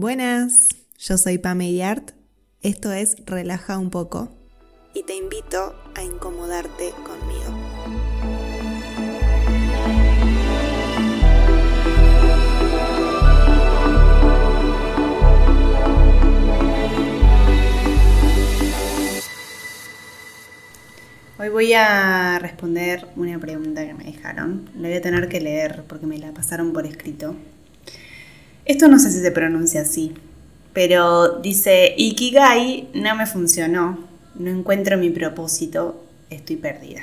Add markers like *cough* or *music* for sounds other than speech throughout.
Buenas, yo soy Pame Yart, esto es Relaja un poco y te invito a incomodarte conmigo. Hoy voy a responder una pregunta que me dejaron. La voy a tener que leer porque me la pasaron por escrito. Esto no sé si se pronuncia así, pero dice, Ikigai no me funcionó, no encuentro mi propósito, estoy perdida.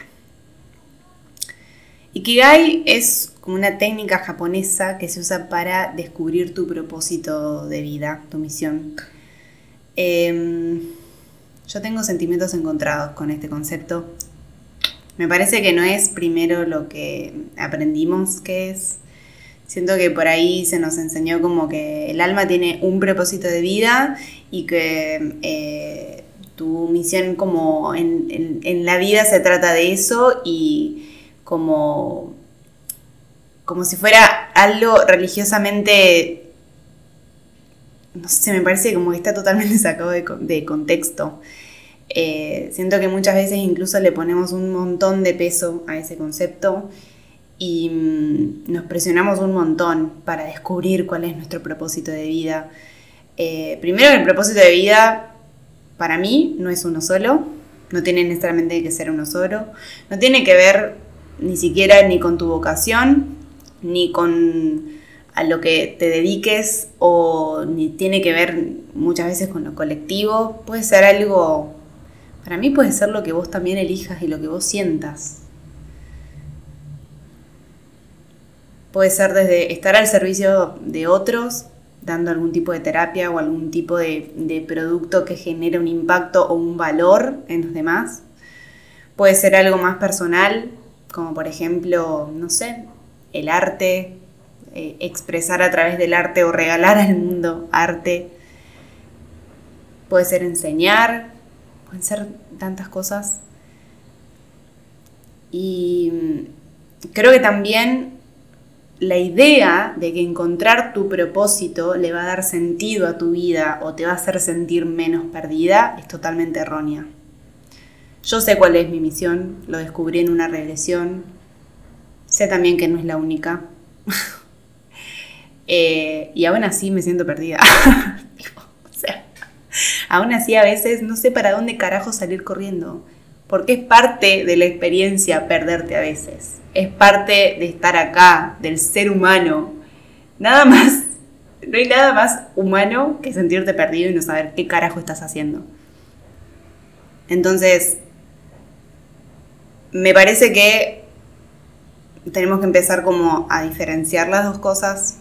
Ikigai es como una técnica japonesa que se usa para descubrir tu propósito de vida, tu misión. Em, yo tengo sentimientos encontrados con este concepto. Me parece que no es primero lo que aprendimos que es. Siento que por ahí se nos enseñó como que el alma tiene un propósito de vida y que eh, tu misión como en, la vida se trata de eso y como, como si fuera algo religiosamente no sé, me parece como que está totalmente *laughs* sacado de, contexto. Eh, siento que muchas veces incluso le ponemos un montón de peso a ese concepto y mm, nos presionamos un montón para descubrir cuál es nuestro propósito de vida. Eh, primero, el propósito de vida para mí no es uno solo, no tiene necesariamente que ser uno solo, no tiene que ver ni siquiera ni con tu vocación, ni con a lo que te dediques o ni tiene que ver muchas veces con lo colectivo, puede ser algo, para mí puede ser lo que vos también elijas y lo que vos sientas. Puede ser desde estar al servicio de otros, dando algún tipo de terapia o algún tipo de, producto que genere un impacto o un valor en los demás. Puede ser algo más personal, como por ejemplo, no sé, el arte, eh, expresar a través del arte o regalar al mundo arte. Puede ser enseñar, pueden ser tantas cosas. Y mm, creo que también la idea de que encontrar tu propósito le va a dar sentido a tu vida o te va a hacer sentir menos perdida es totalmente errónea. Yo sé cuál es mi misión, lo descubrí en una regresión, sé también que no es la única. *laughs* Eh, y aún así me siento perdida. *laughs* o aún así a veces no sé para dónde carajo salir corriendo. Porque es parte de la experiencia perderte a veces. Es parte de estar acá, del ser humano. Nada más, no hay nada más humano que sentirte perdido y no saber qué carajo estás haciendo. Entonces, me parece que tenemos que empezar como a diferenciar las dos cosas,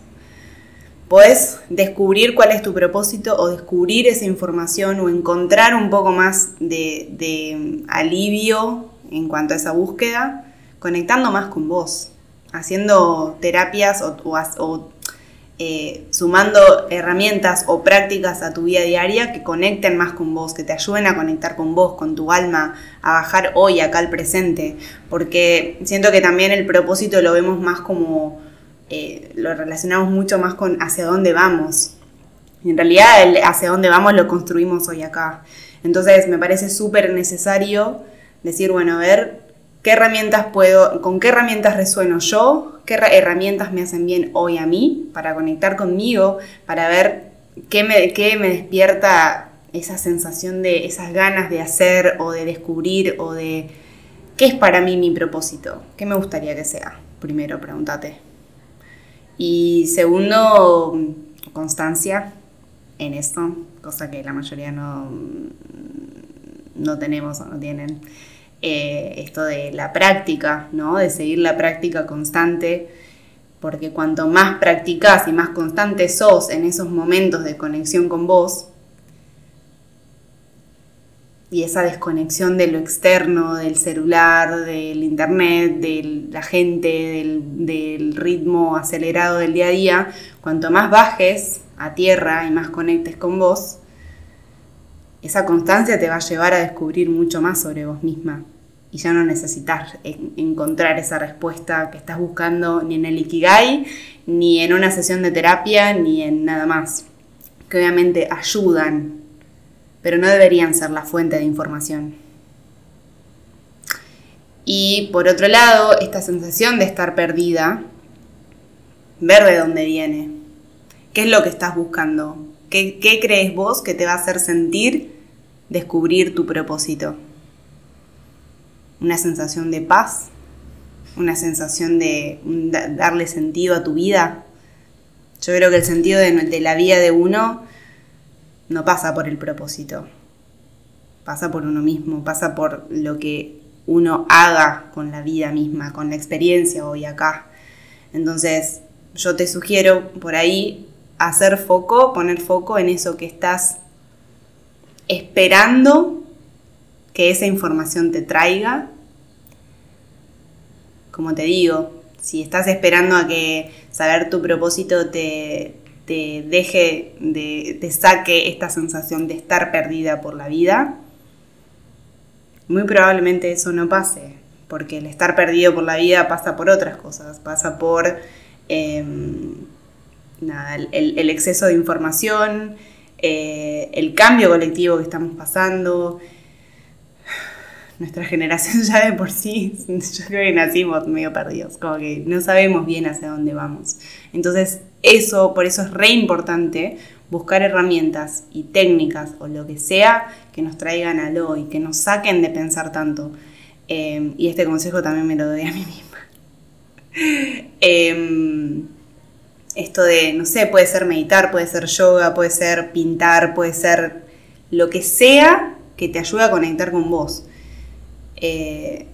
Puedes descubrir cuál es tu propósito o descubrir esa información o encontrar un poco más de, alivio en cuanto a esa búsqueda, conectando más con vos, haciendo terapias o, eh, sumando herramientas o prácticas a tu vida diaria que conecten más con vos, que te ayuden a conectar con vos, con tu alma, a bajar hoy acá al presente, porque siento que también el propósito lo vemos más como eh, lo relacionamos mucho más con hacia dónde vamos. En realidad el hacia dónde vamos lo construimos hoy acá. Entonces me parece súper necesario decir, bueno, a ver, ¿qué herramientas puedo, con qué herramientas resueno yo? ¿Qué herramientas me hacen bien hoy a mí para conectar conmigo? Para ver qué me, qué me despierta esa sensación de esas ganas de hacer o de descubrir o de qué es para mí mi propósito, qué me gustaría que sea. Primero, pregúntate. Y segundo, constancia en esto, cosa que la mayoría no, no tenemos o no tienen. Eh, esto de la práctica, ¿no? De seguir la práctica constante, porque cuanto más practicas y más constante sos en esos momentos de conexión con vos, y esa desconexión de lo externo, del celular, del internet, de la gente, del, ritmo acelerado del día a día, cuanto más bajes a tierra y más conectes con vos, esa constancia te va a llevar a descubrir mucho más sobre vos misma. Y ya no necesitas encontrar esa respuesta que estás buscando ni en el Ikigai, ni en una sesión de terapia, ni en nada más que obviamente ayudan, pero no deberían ser la fuente de información. Y por otro lado, esta sensación de estar perdida, ver de dónde viene, qué es lo que estás buscando, qué, qué crees vos que te va a hacer sentir descubrir tu propósito. Una sensación de paz, una sensación de darle sentido a tu vida. Yo creo que el sentido de, la vida de uno no pasa por el propósito, pasa por uno mismo, pasa por lo que uno haga con la vida misma, con la experiencia hoy acá. Entonces, yo te sugiero por ahí hacer foco, poner foco en eso que estás esperando que esa información te traiga. Como te digo, si estás esperando a que saber tu propósito te, deje, de, te saque esta sensación de estar perdida por la vida, muy probablemente eso no pase, porque el estar perdido por la vida pasa por otras cosas, pasa por em, el, exceso de información, eh, el cambio colectivo que estamos pasando, nuestra generación ya de por sí, yo creo que nacimos medio perdidos, como que no sabemos bien hacia dónde vamos. Entonces, eso, por eso es re importante buscar herramientas y técnicas o lo que sea que nos traigan al hoy, que nos saquen de pensar tanto. Eh, y este consejo también me lo doy a mí misma. *laughs* Em, esto de, no sé, puede ser meditar, puede ser yoga, puede ser pintar, puede ser lo que sea que te ayude a conectar con vos. Eh,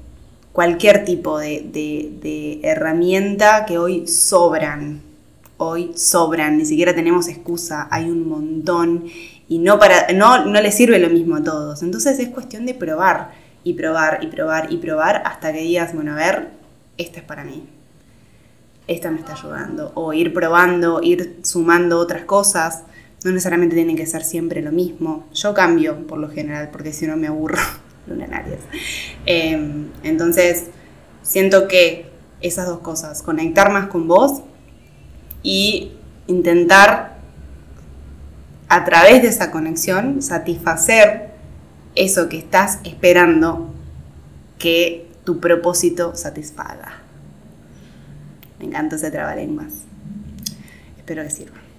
cualquier tipo de, herramienta que hoy sobran. Hoy sobran, ni siquiera tenemos excusa, hay un montón y no, para, no, no le sirve lo mismo a todos. Entonces es cuestión de probar y probar y probar y probar hasta que digas, bueno, a ver, esta es para mí. Esta me está ayudando. O ir probando, ir sumando otras cosas. No necesariamente tiene que ser siempre lo mismo. Yo cambio por lo general porque si no me aburro. Lunarias. Em, entonces, siento que esas dos cosas, conectar más con vos y intentar a través de esa conexión satisfacer eso que estás esperando que tu propósito satisfaga. Me encanta ese trabalenguas. Espero que sirva.